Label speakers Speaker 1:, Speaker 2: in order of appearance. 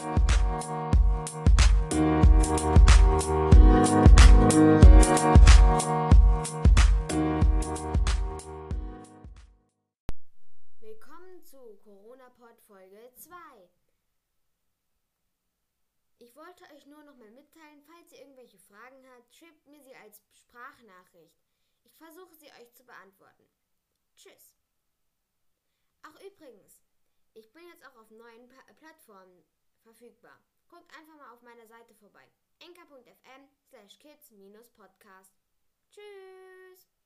Speaker 1: Willkommen zu Corona-Pod Folge 2. Ich wollte euch nur noch mal mitteilen, falls ihr irgendwelche Fragen habt, schreibt mir sie als Sprachnachricht. Ich versuche sie euch zu beantworten. Tschüss. Ach übrigens, ich bin jetzt auch auf neuen pa Plattformen verfügbar. Guckt einfach mal auf meiner Seite vorbei. enker.fm slash kids-podcast. Tschüss.